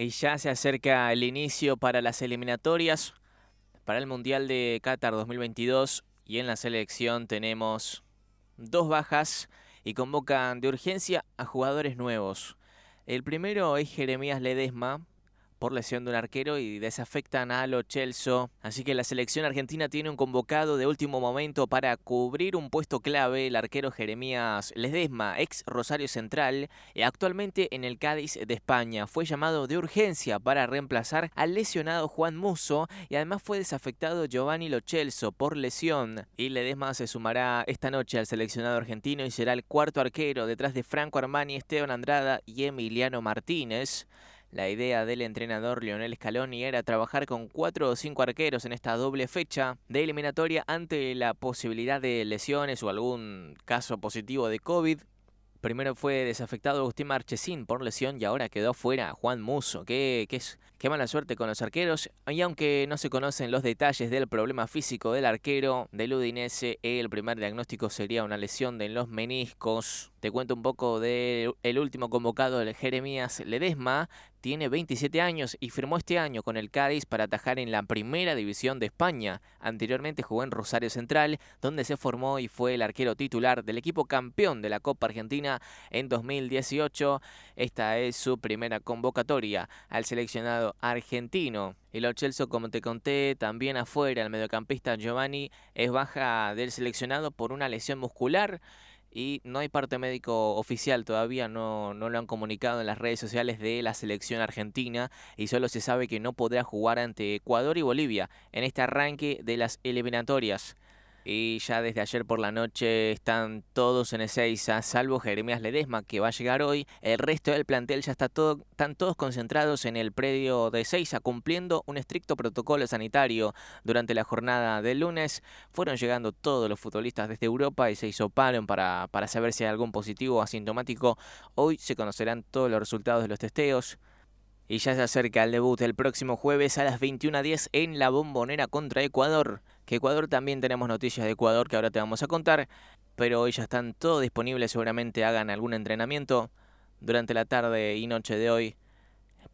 Y ya se acerca el inicio para las eliminatorias para el Mundial de Qatar 2022 y en la selección tenemos dos bajas y convocan de urgencia a jugadores nuevos. El primero es Jeremías Ledesma, por lesión de un arquero y desafectan a Lo Chelso. Así que la selección argentina tiene un convocado de último momento para cubrir un puesto clave, el arquero Jeremías Ledesma, ex Rosario Central, y actualmente en el Cádiz de España. Fue llamado de urgencia para reemplazar al lesionado Juan Muso y además fue desafectado Giovanni Lo Chelso por lesión. Y Ledesma se sumará esta noche al seleccionado argentino y será el cuarto arquero detrás de Franco Armani, Esteban Andrada y Emiliano Martínez. La idea del entrenador Lionel Scaloni era trabajar con cuatro o cinco arqueros en esta doble fecha de eliminatoria ante la posibilidad de lesiones o algún caso positivo de COVID. Primero fue desafectado Agustín Marchesín por lesión y ahora quedó fuera Juan Muso. Qué, qué, qué, mala suerte con los arqueros. Y aunque no se conocen los detalles del problema físico del arquero del Udinese, el primer diagnóstico sería una lesión de los meniscos. Te cuento un poco del último convocado, el Jeremías Ledesma, tiene 27 años y firmó este año con el Cádiz para atajar en la primera división de España. Anteriormente jugó en Rosario Central, donde se formó y fue el arquero titular del equipo campeón de la Copa Argentina en 2018. Esta es su primera convocatoria al seleccionado argentino. El Ochelso, como te conté, también afuera, el mediocampista Giovanni es baja del seleccionado por una lesión muscular y no hay parte médico oficial todavía, no, no lo han comunicado en las redes sociales de la selección argentina y solo se sabe que no podrá jugar ante Ecuador y Bolivia en este arranque de las eliminatorias. Y ya desde ayer por la noche están todos en Ezeiza, salvo Jeremías Ledesma, que va a llegar hoy. El resto del plantel ya está todo, están todos concentrados en el predio de Ezeiza, cumpliendo un estricto protocolo sanitario. Durante la jornada del lunes fueron llegando todos los futbolistas desde Europa y se hizo paro para, para saber si hay algún positivo o asintomático. Hoy se conocerán todos los resultados de los testeos. Y ya se acerca el debut el próximo jueves a las 21.10 en la bombonera contra Ecuador. Que Ecuador también tenemos noticias de Ecuador que ahora te vamos a contar. Pero hoy ya están todos disponibles, seguramente hagan algún entrenamiento durante la tarde y noche de hoy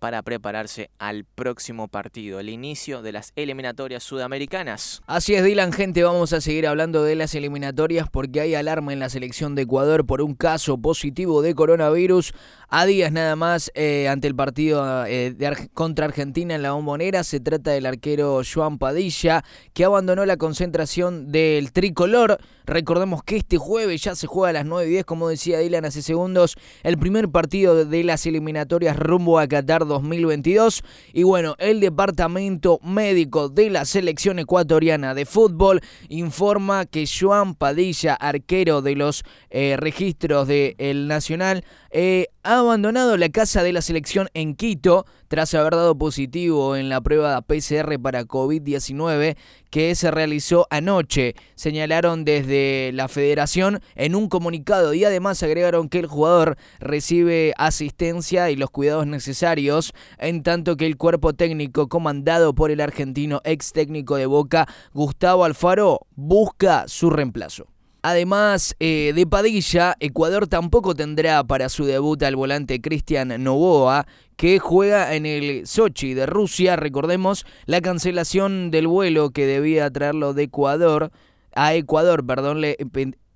para prepararse al próximo partido, el inicio de las eliminatorias sudamericanas. Así es, Dylan, gente, vamos a seguir hablando de las eliminatorias porque hay alarma en la selección de Ecuador por un caso positivo de coronavirus. A días nada más eh, ante el partido eh, contra Argentina en la bombonera, se trata del arquero Joan Padilla, que abandonó la concentración del tricolor. Recordemos que este jueves ya se juega a las 9 y 10, como decía Dylan hace segundos, el primer partido de las eliminatorias rumbo a Qatar 2022. Y bueno, el departamento médico de la selección ecuatoriana de fútbol informa que Joan Padilla, arquero de los eh, registros del Nacional, eh, ha abandonado la casa de la selección en Quito tras haber dado positivo en la prueba PCR para COVID-19 que se realizó anoche. Señalaron desde la federación en un comunicado y además agregaron que el jugador recibe asistencia y los cuidados necesarios, en tanto que el cuerpo técnico comandado por el argentino ex técnico de Boca, Gustavo Alfaro, busca su reemplazo. Además eh, de Padilla, Ecuador tampoco tendrá para su debut al volante Cristian Novoa, que juega en el Sochi de Rusia. Recordemos la cancelación del vuelo que debía traerlo de Ecuador a Ecuador, perdón, le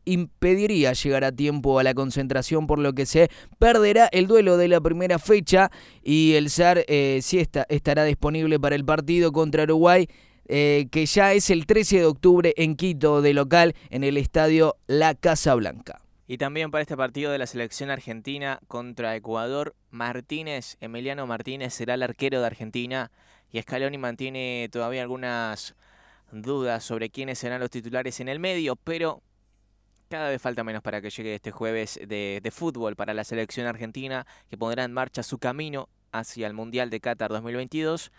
impediría llegar a tiempo a la concentración, por lo que se perderá el duelo de la primera fecha y el SAR eh, sí estará disponible para el partido contra Uruguay eh, que ya es el 13 de octubre en Quito de local en el estadio La Casa Blanca. Y también para este partido de la selección argentina contra Ecuador, Martínez, Emiliano Martínez será el arquero de Argentina y Scaloni mantiene todavía algunas dudas sobre quiénes serán los titulares en el medio, pero cada vez falta menos para que llegue este jueves de, de fútbol para la selección argentina que pondrá en marcha su camino hacia el Mundial de Qatar 2022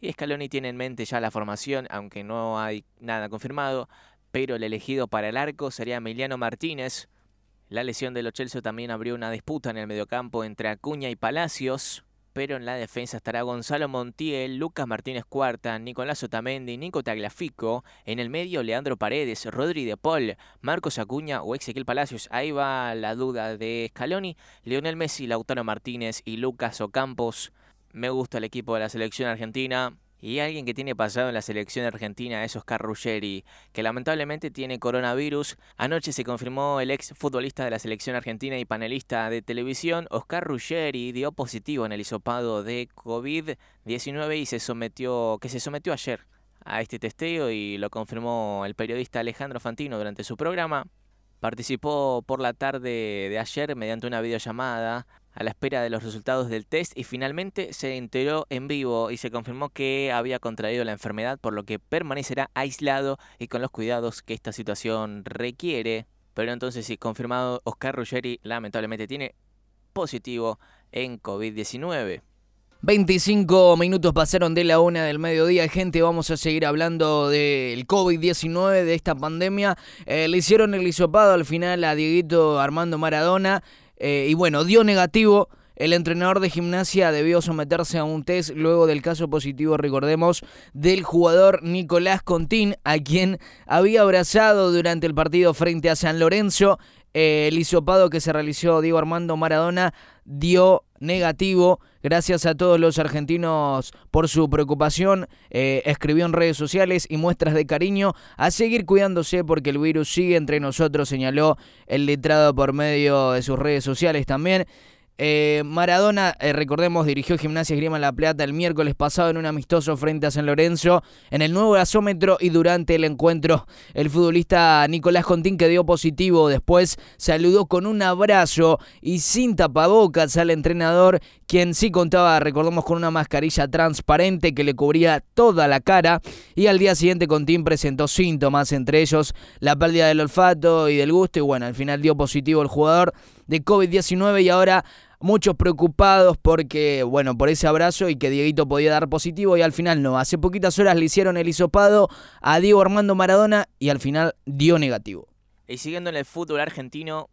y Scaloni tiene en mente ya la formación, aunque no hay nada confirmado, pero el elegido para el arco sería Emiliano Martínez. La lesión de Lo Chelsea también abrió una disputa en el mediocampo entre Acuña y Palacios, pero en la defensa estará Gonzalo Montiel, Lucas Martínez Cuarta, Nicolás Otamendi, Nico Tagliafico, en el medio Leandro Paredes, Rodri de Paul, Marcos Acuña o Ezequiel Palacios. Ahí va la duda de Scaloni, Leonel Messi, Lautaro Martínez y Lucas Ocampos me gusta el equipo de la selección argentina. Y alguien que tiene pasado en la selección argentina es Oscar Ruggeri, que lamentablemente tiene coronavirus. Anoche se confirmó el ex futbolista de la selección argentina y panelista de televisión, Oscar Ruggeri, dio positivo en el hisopado de COVID-19 y se sometió, que se sometió ayer a este testeo y lo confirmó el periodista Alejandro Fantino durante su programa. Participó por la tarde de ayer mediante una videollamada a la espera de los resultados del test y finalmente se enteró en vivo y se confirmó que había contraído la enfermedad por lo que permanecerá aislado y con los cuidados que esta situación requiere. Pero entonces sí, confirmado, Oscar Ruggeri lamentablemente tiene positivo en COVID-19. 25 minutos pasaron de la una del mediodía, gente, vamos a seguir hablando del COVID-19, de esta pandemia. Eh, le hicieron el hisopado al final a Dieguito Armando Maradona, eh, y bueno, dio negativo. El entrenador de gimnasia debió someterse a un test luego del caso positivo, recordemos, del jugador Nicolás Contín, a quien había abrazado durante el partido frente a San Lorenzo. Eh, el hisopado que se realizó Diego Armando Maradona dio negativo. Gracias a todos los argentinos por su preocupación. Eh, escribió en redes sociales y muestras de cariño a seguir cuidándose porque el virus sigue entre nosotros, señaló el letrado por medio de sus redes sociales también. Eh, Maradona, eh, recordemos, dirigió Gimnasia Grima La Plata el miércoles pasado en un amistoso frente a San Lorenzo en el nuevo gasómetro y durante el encuentro el futbolista Nicolás Contín que dio positivo después saludó con un abrazo y sin tapabocas al entrenador quien sí contaba, recordemos, con una mascarilla transparente que le cubría toda la cara y al día siguiente Contín presentó síntomas, entre ellos la pérdida del olfato y del gusto y bueno, al final dio positivo el jugador de COVID-19 y ahora muchos preocupados porque, bueno, por ese abrazo y que Dieguito podía dar positivo y al final no. Hace poquitas horas le hicieron el hisopado a Diego Armando Maradona y al final dio negativo. Y siguiendo en el fútbol argentino,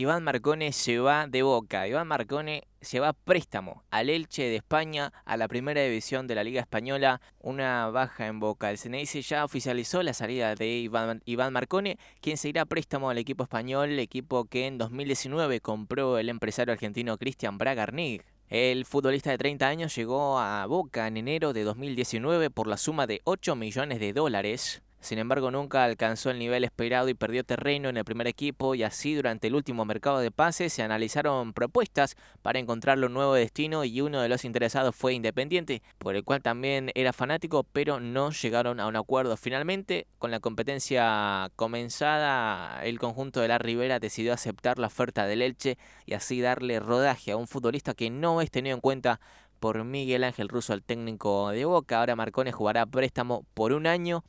Iván Marcone se va de boca. Iván Marcone se va préstamo al Elche de España a la primera división de la Liga Española. Una baja en boca. El CNIC ya oficializó la salida de Iván, Marcone, quien se irá préstamo al equipo español, equipo que en 2019 compró el empresario argentino Cristian Bragarnig. El futbolista de 30 años llegó a Boca en enero de 2019 por la suma de 8 millones de dólares. Sin embargo, nunca alcanzó el nivel esperado y perdió terreno en el primer equipo y así durante el último mercado de pases se analizaron propuestas para encontrarle un nuevo destino y uno de los interesados fue Independiente, por el cual también era fanático, pero no llegaron a un acuerdo. Finalmente, con la competencia comenzada, el conjunto de la Ribera decidió aceptar la oferta del Elche y así darle rodaje a un futbolista que no es tenido en cuenta por Miguel Ángel Russo, el técnico de Boca. Ahora Marcones jugará préstamo por un año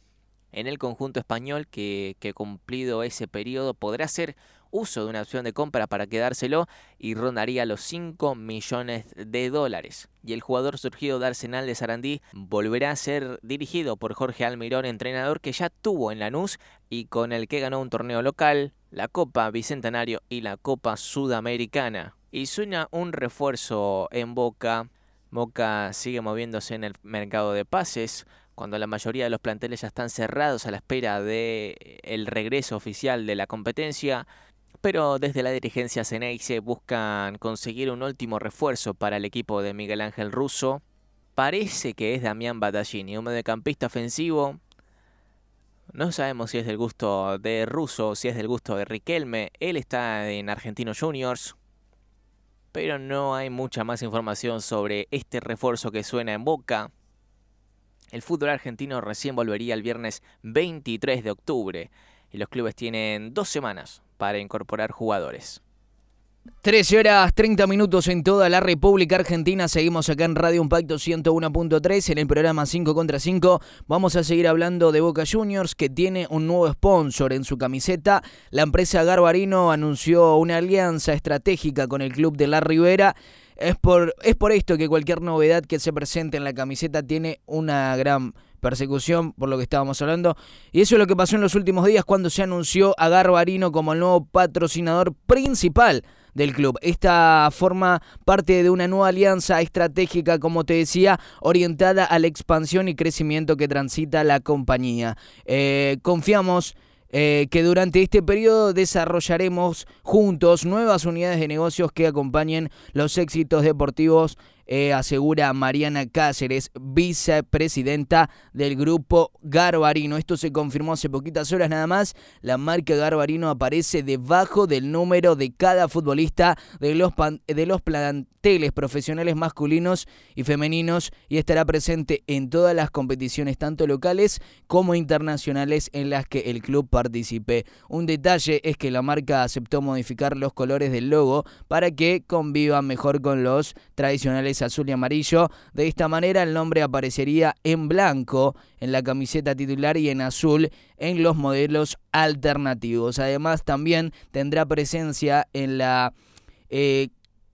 en el conjunto español que, que cumplido ese periodo podrá hacer uso de una opción de compra para quedárselo y rondaría los 5 millones de dólares. Y el jugador surgido de Arsenal de Sarandí volverá a ser dirigido por Jorge Almirón, entrenador que ya tuvo en Lanús y con el que ganó un torneo local, la Copa Bicentenario y la Copa Sudamericana. Y suena un refuerzo en Boca. Boca sigue moviéndose en el mercado de pases cuando la mayoría de los planteles ya están cerrados a la espera de eh, el regreso oficial de la competencia, pero desde la dirigencia Ceneice buscan conseguir un último refuerzo para el equipo de Miguel Ángel Russo. Parece que es Damián Battaglini, un mediocampista ofensivo. No sabemos si es del gusto de Russo, si es del gusto de Riquelme. Él está en Argentinos Juniors. Pero no hay mucha más información sobre este refuerzo que suena en boca. El fútbol argentino recién volvería el viernes 23 de octubre y los clubes tienen dos semanas para incorporar jugadores. 13 horas 30 minutos en toda la República Argentina. Seguimos acá en Radio Impacto 101.3 en el programa 5 contra 5. Vamos a seguir hablando de Boca Juniors que tiene un nuevo sponsor en su camiseta. La empresa Garbarino anunció una alianza estratégica con el club de La Ribera es por, es por esto que cualquier novedad que se presente en la camiseta tiene una gran persecución, por lo que estábamos hablando. Y eso es lo que pasó en los últimos días cuando se anunció a Garbarino como el nuevo patrocinador principal del club. Esta forma parte de una nueva alianza estratégica, como te decía, orientada a la expansión y crecimiento que transita la compañía. Eh, confiamos eh, que durante este periodo desarrollaremos juntos nuevas unidades de negocios que acompañen los éxitos deportivos eh, asegura Mariana Cáceres, vicepresidenta del grupo Garbarino. Esto se confirmó hace poquitas horas nada más. La marca Garbarino aparece debajo del número de cada futbolista de los, de los planteles profesionales masculinos y femeninos y estará presente en todas las competiciones, tanto locales como internacionales, en las que el club participe. Un detalle es que la marca aceptó modificar los colores del logo para que convivan mejor con los tradicionales azul y amarillo. De esta manera el nombre aparecería en blanco en la camiseta titular y en azul en los modelos alternativos. Además también tendrá presencia en la eh,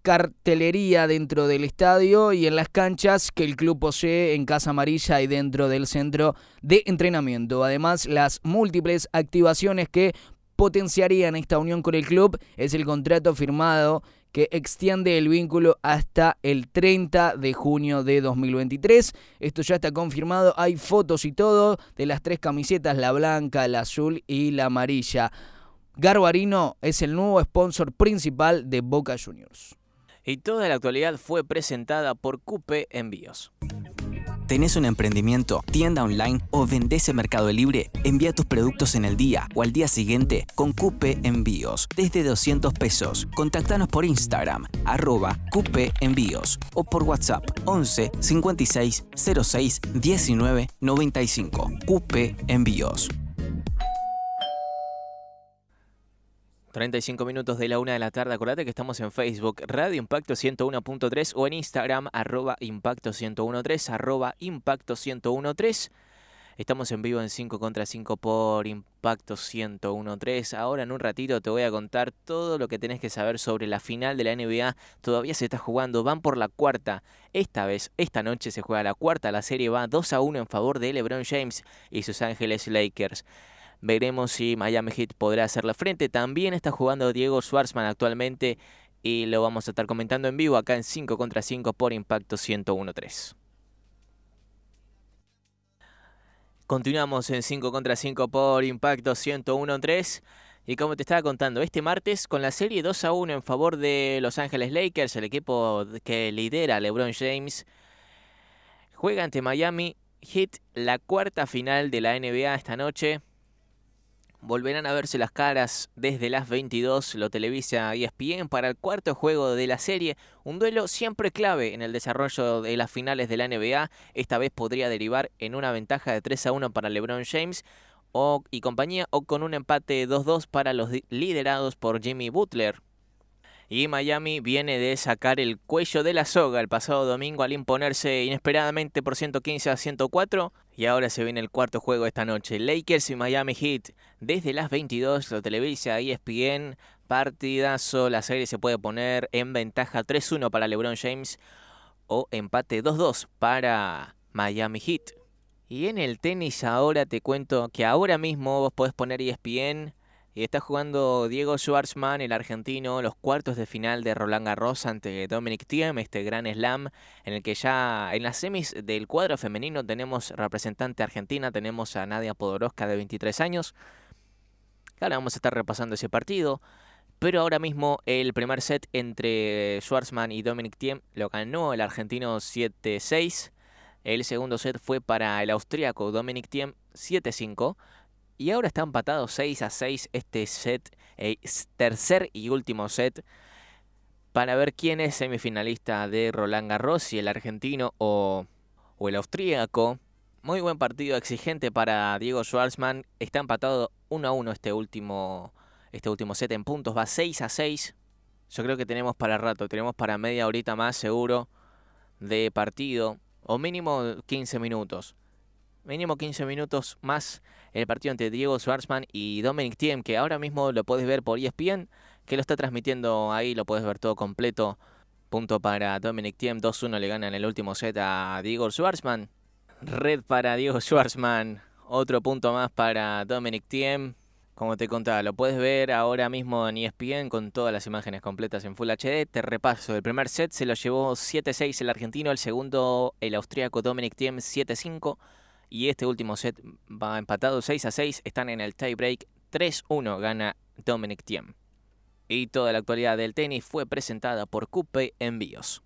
cartelería dentro del estadio y en las canchas que el club posee en Casa Amarilla y dentro del centro de entrenamiento. Además, las múltiples activaciones que potenciarían esta unión con el club es el contrato firmado que extiende el vínculo hasta el 30 de junio de 2023. Esto ya está confirmado, hay fotos y todo de las tres camisetas, la blanca, la azul y la amarilla. Garbarino es el nuevo sponsor principal de Boca Juniors y toda la actualidad fue presentada por Cupe Envíos. ¿Tenés un emprendimiento, tienda online o vendés en Mercado Libre? Envía tus productos en el día o al día siguiente con Cupe Envíos desde 200 pesos. Contactanos por Instagram, arroba Envíos o por WhatsApp 11 56 06 19 95. Cupe Envíos. 35 minutos de la una de la tarde. Acordate que estamos en Facebook, Radio Impacto 101.3 o en Instagram, arroba Impacto 101.3, arroba Impacto 101.3. Estamos en vivo en 5 contra 5 por Impacto 101.3. Ahora en un ratito te voy a contar todo lo que tenés que saber sobre la final de la NBA. Todavía se está jugando, van por la cuarta. Esta vez, esta noche se juega la cuarta. La serie va 2 a 1 en favor de LeBron James y sus Ángeles Lakers. Veremos si Miami Heat podrá hacerle frente. También está jugando Diego Schwartzman actualmente y lo vamos a estar comentando en vivo acá en 5 contra 5 por Impacto 101.3. Continuamos en 5 contra 5 por Impacto 101.3. Y como te estaba contando, este martes con la serie 2 a 1 en favor de Los Ángeles Lakers, el equipo que lidera LeBron James, juega ante Miami Heat la cuarta final de la NBA esta noche volverán a verse las caras desde las 22, lo televisa ESPN para el cuarto juego de la serie, un duelo siempre clave en el desarrollo de las finales de la NBA, esta vez podría derivar en una ventaja de 3 a 1 para LeBron James o, y compañía o con un empate 2-2 para los liderados por Jimmy Butler. Y Miami viene de sacar el cuello de la soga el pasado domingo al imponerse inesperadamente por 115 a 104. Y ahora se viene el cuarto juego esta noche. Lakers y Miami Heat. Desde las 22 lo televisa ESPN. Partidazo. La serie se puede poner en ventaja 3-1 para LeBron James. O empate 2-2 para Miami Heat. Y en el tenis ahora te cuento que ahora mismo vos podés poner ESPN y está jugando Diego Schwartzman, el argentino, los cuartos de final de Roland Garros ante Dominic Thiem, este gran slam, en el que ya en las semis del cuadro femenino tenemos representante argentina, tenemos a Nadia Podoroska de 23 años. Ahora vamos a estar repasando ese partido. Pero ahora mismo el primer set entre Schwartzman y Dominic Thiem lo ganó el argentino 7-6. El segundo set fue para el austríaco Dominic Thiem 7-5. Y ahora está empatado 6 a 6 este set, eh, tercer y último set, para ver quién es semifinalista de Roland Garros, si el argentino o, el austríaco. Muy buen partido exigente para Diego Schwartzman. Está empatado 1 a 1 este último, este último set en puntos. Va 6 a 6. Yo creo que tenemos para rato, tenemos para media horita más seguro de partido. O mínimo 15 minutos. Mínimo 15 minutos más el partido entre Diego Schwartzman y Dominic Thiem, que ahora mismo lo puedes ver por ESPN, que lo está transmitiendo ahí, lo puedes ver todo completo. Punto para Dominic Thiem, 2-1 le gana en el último set a Diego Schwartzman. Red para Diego Schwartzman, otro punto más para Dominic Thiem. Como te contaba, lo puedes ver ahora mismo en ESPN con todas las imágenes completas en Full HD. Te repaso, el primer set se lo llevó 7-6 el argentino, el segundo el austríaco Dominic Thiem 7-5. Y este último set va empatado 6 a 6. Están en el tiebreak 3-1. Gana Dominic Thiem. Y toda la actualidad del tenis fue presentada por Coupe Envíos.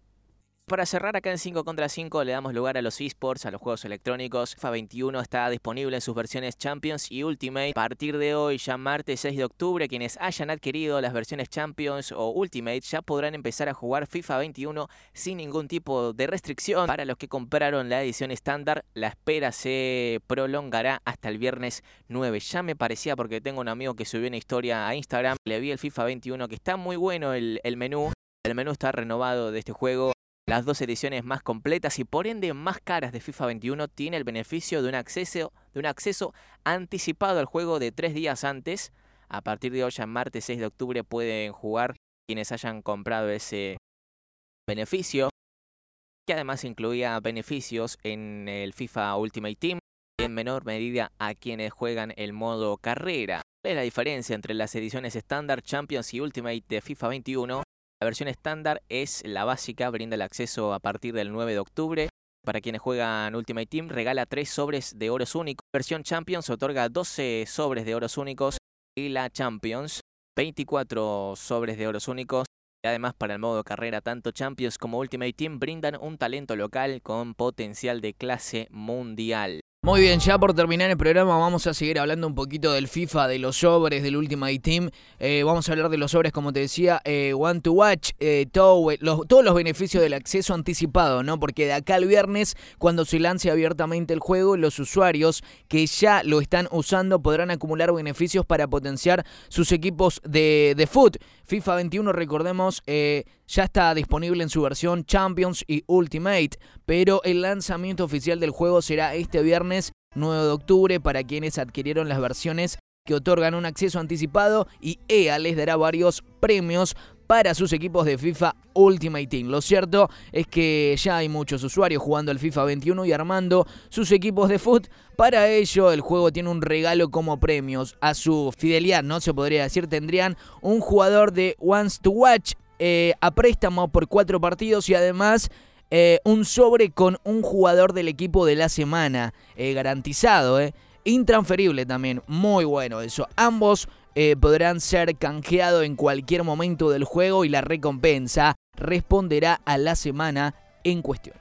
Para cerrar acá en 5 contra 5 le damos lugar a los esports, a los juegos electrónicos. FIFA 21 está disponible en sus versiones Champions y Ultimate. A partir de hoy, ya martes 6 de octubre, quienes hayan adquirido las versiones Champions o Ultimate ya podrán empezar a jugar FIFA 21 sin ningún tipo de restricción. Para los que compraron la edición estándar, la espera se prolongará hasta el viernes 9. Ya me parecía porque tengo un amigo que subió una historia a Instagram, le vi el FIFA 21 que está muy bueno el, el menú. El menú está renovado de este juego las dos ediciones más completas y por ende más caras de FIFA 21 tiene el beneficio de un acceso, anticipado al juego de tres días antes. A partir de hoy, ya martes 6 de octubre, pueden jugar quienes hayan comprado ese beneficio, que además incluía beneficios en el FIFA Ultimate Team y en menor medida a quienes juegan el modo carrera. ¿Cuál es la diferencia entre las ediciones estándar, Champions y Ultimate de FIFA 21? La versión estándar es la básica, brinda el acceso a partir del 9 de octubre. Para quienes juegan Ultimate Team, regala 3 sobres de oros únicos. Versión Champions otorga 12 sobres de oros únicos y la Champions 24 sobres de oros únicos. Y además para el modo carrera, tanto Champions como Ultimate Team brindan un talento local con potencial de clase mundial. Muy bien, ya por terminar el programa vamos a seguir hablando un poquito del FIFA, de los sobres, del Ultimate Team. Eh, vamos a hablar de los sobres, como te decía, eh, One to Watch, eh, todos los beneficios del acceso anticipado, ¿no? Porque de acá al viernes, cuando se lance abiertamente el juego, los usuarios que ya lo están usando podrán acumular beneficios para potenciar sus equipos de, de foot. FIFA 21, recordemos, ya está disponible en su versión Champions y Ultimate, pero el lanzamiento oficial del juego será este viernes 9 de octubre para quienes adquirieron las versiones que otorgan un acceso anticipado y EA les dará varios premios para sus equipos de FIFA Ultimate Team. Lo cierto es que ya hay muchos usuarios jugando al FIFA 21 y armando sus equipos de foot. Para ello, el juego tiene un regalo como premios. A su fidelidad, no se podría decir, tendrían un jugador de Wants to Watch eh, a préstamo por cuatro partidos y además eh, un sobre con un jugador del equipo de la semana eh, garantizado, intransferible también, muy bueno eso. Ambos podrán ser canjeados en cualquier momento del juego y la recompensa responderá a la semana en cuestión.